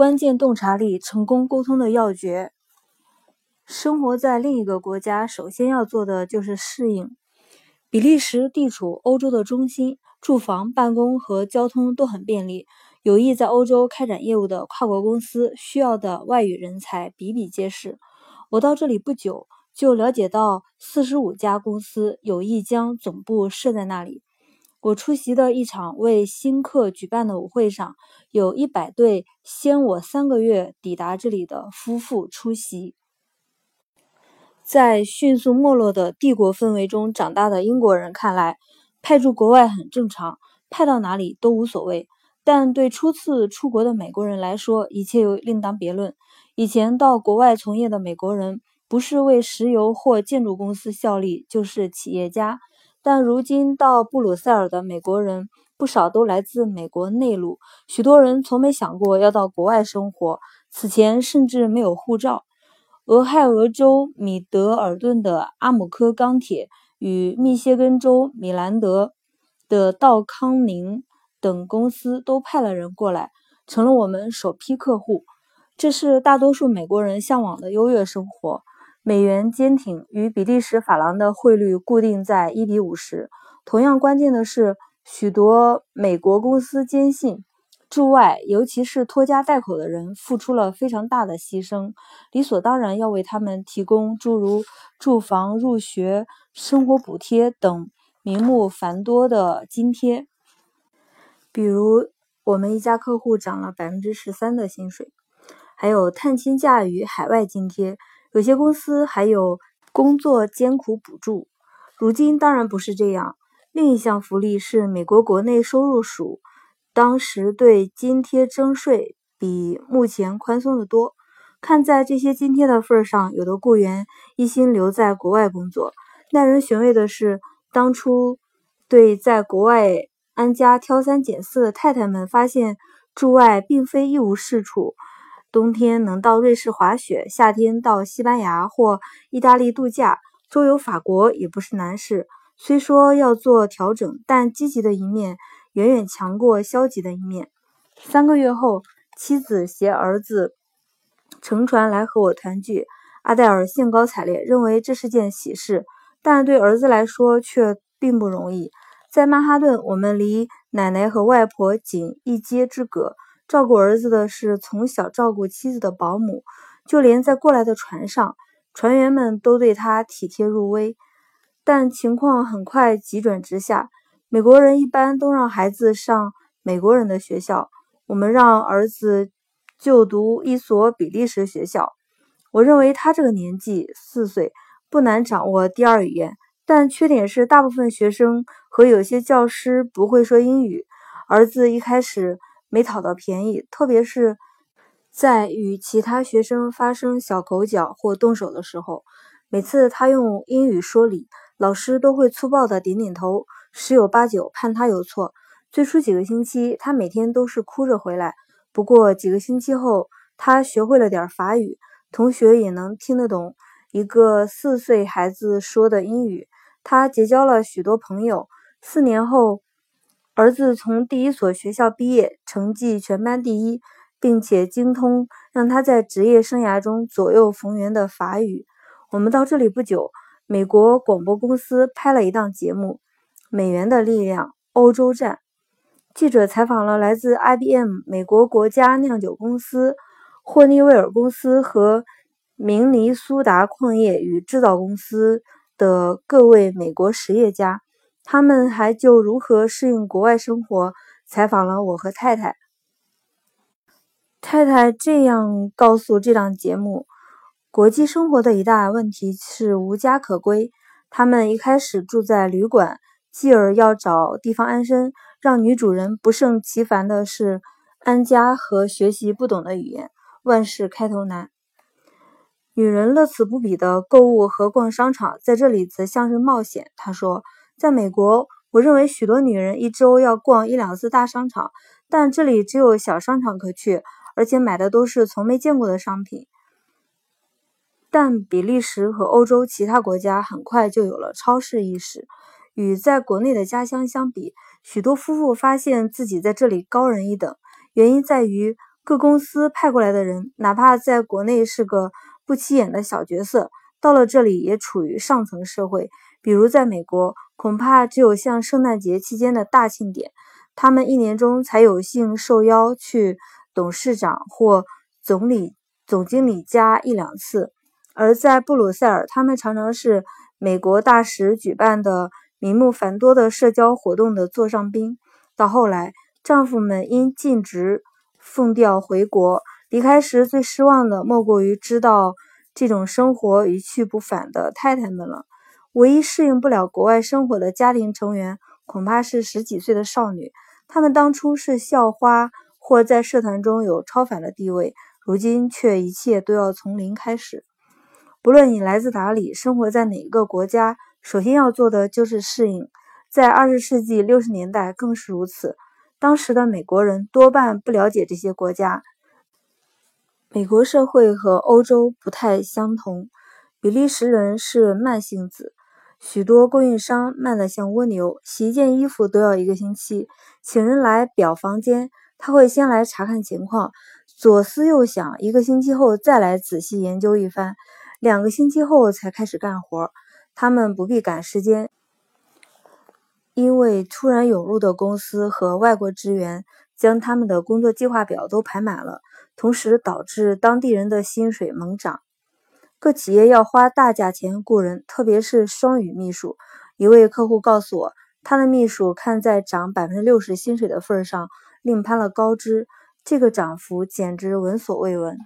关键洞察力，成功沟通的要诀。生活在另一个国家，首先要做的就是适应。比利时地处欧洲的中心，住房、办公和交通都很便利。有意在欧洲开展业务的跨国公司需要的外语人才比比皆是。我到这里不久，就了解到四十五家公司有意将总部设在那里。我出席的一场为新客举办的舞会上，有一百对先我三个月抵达这里的夫妇出席。在迅速没落的帝国氛围中长大的英国人看来，派驻国外很正常，派到哪里都无所谓。但对初次出国的美国人来说，一切又另当别论。以前到国外从业的美国人，不是为石油或建筑公司效力，就是企业家。但如今到布鲁塞尔的美国人不少都来自美国内陆，许多人从没想过要到国外生活，此前甚至没有护照。俄亥俄州米德尔顿的阿姆科钢铁与密歇根州米兰德的道康宁等公司都派了人过来，成了我们首批客户。这是大多数美国人向往的优越生活。美元坚挺，与比利时法郎的汇率固定在一比五十。同样关键的是，许多美国公司坚信，驻外尤其是拖家带口的人付出了非常大的牺牲，理所当然要为他们提供诸如住房、入学、生活补贴等名目繁多的津贴。比如，我们一家客户涨了百分之十三的薪水，还有探亲假与海外津贴。有些公司还有工作艰苦补助，如今当然不是这样。另一项福利是美国国内收入署当时对津贴征税比目前宽松的多。看在这些津贴的份上，有的雇员一心留在国外工作。耐人寻味的是，当初对在国外安家挑三拣四的太太们发现，驻外并非一无是处。冬天能到瑞士滑雪，夏天到西班牙或意大利度假，周游法国也不是难事。虽说要做调整，但积极的一面远远强过消极的一面。三个月后，妻子携儿子乘船来和我团聚，阿黛尔兴高采烈，认为这是件喜事。但对儿子来说却并不容易。在曼哈顿，我们离奶奶和外婆仅一街之隔。照顾儿子的是从小照顾妻子的保姆，就连在过来的船上，船员们都对他体贴入微。但情况很快急转直下，美国人一般都让孩子上美国人的学校，我们让儿子就读一所比利时学校。我认为他这个年纪四岁不难掌握第二语言，但缺点是大部分学生和有些教师不会说英语。儿子一开始。没讨到便宜，特别是在与其他学生发生小口角或动手的时候，每次他用英语说理，老师都会粗暴的点点头，十有八九判他有错。最初几个星期，他每天都是哭着回来。不过几个星期后，他学会了点法语，同学也能听得懂一个四岁孩子说的英语。他结交了许多朋友。四年后。儿子从第一所学校毕业，成绩全班第一，并且精通让他在职业生涯中左右逢源的法语。我们到这里不久，美国广播公司拍了一档节目《美元的力量：欧洲站》。记者采访了来自 IBM 美国国家酿酒公司、霍尼韦尔公司和明尼苏达矿业与制造公司的各位美国实业家。他们还就如何适应国外生活采访了我和太太。太太这样告诉这档节目：国际生活的一大问题是无家可归。他们一开始住在旅馆，继而要找地方安身。让女主人不胜其烦的是安家和学习不懂的语言，万事开头难。女人乐此不彼的购物和逛商场，在这里则像是冒险。她说。在美国，我认为许多女人一周要逛一两次大商场，但这里只有小商场可去，而且买的都是从没见过的商品。但比利时和欧洲其他国家很快就有了超市意识，与在国内的家乡相比，许多夫妇发现自己在这里高人一等。原因在于各公司派过来的人，哪怕在国内是个不起眼的小角色，到了这里也处于上层社会。比如在美国，恐怕只有像圣诞节期间的大庆典，他们一年中才有幸受邀去董事长或总理、总经理家一两次。而在布鲁塞尔，他们常常是美国大使举办的名目繁多的社交活动的座上宾。到后来，丈夫们因尽职奉调回国，离开时最失望的莫过于知道这种生活一去不返的太太们了。唯一适应不了国外生活的家庭成员，恐怕是十几岁的少女。她们当初是校花，或在社团中有超凡的地位，如今却一切都要从零开始。不论你来自哪里，生活在哪个国家，首先要做的就是适应。在二十世纪六十年代更是如此。当时的美国人多半不了解这些国家。美国社会和欧洲不太相同。比利时人是慢性子，许多供应商慢得像蜗牛，洗一件衣服都要一个星期。请人来表房间，他会先来查看情况，左思右想，一个星期后再来仔细研究一番。两个星期后才开始干活，他们不必赶时间，因为突然涌入的公司和外国职员将他们的工作计划表都排满了，同时导致当地人的薪水猛涨。各企业要花大价钱雇人，特别是双语秘书。一位客户告诉我，他的秘书看在涨百分之六十薪水的份上，另攀了高枝，这个涨幅简直闻所未闻。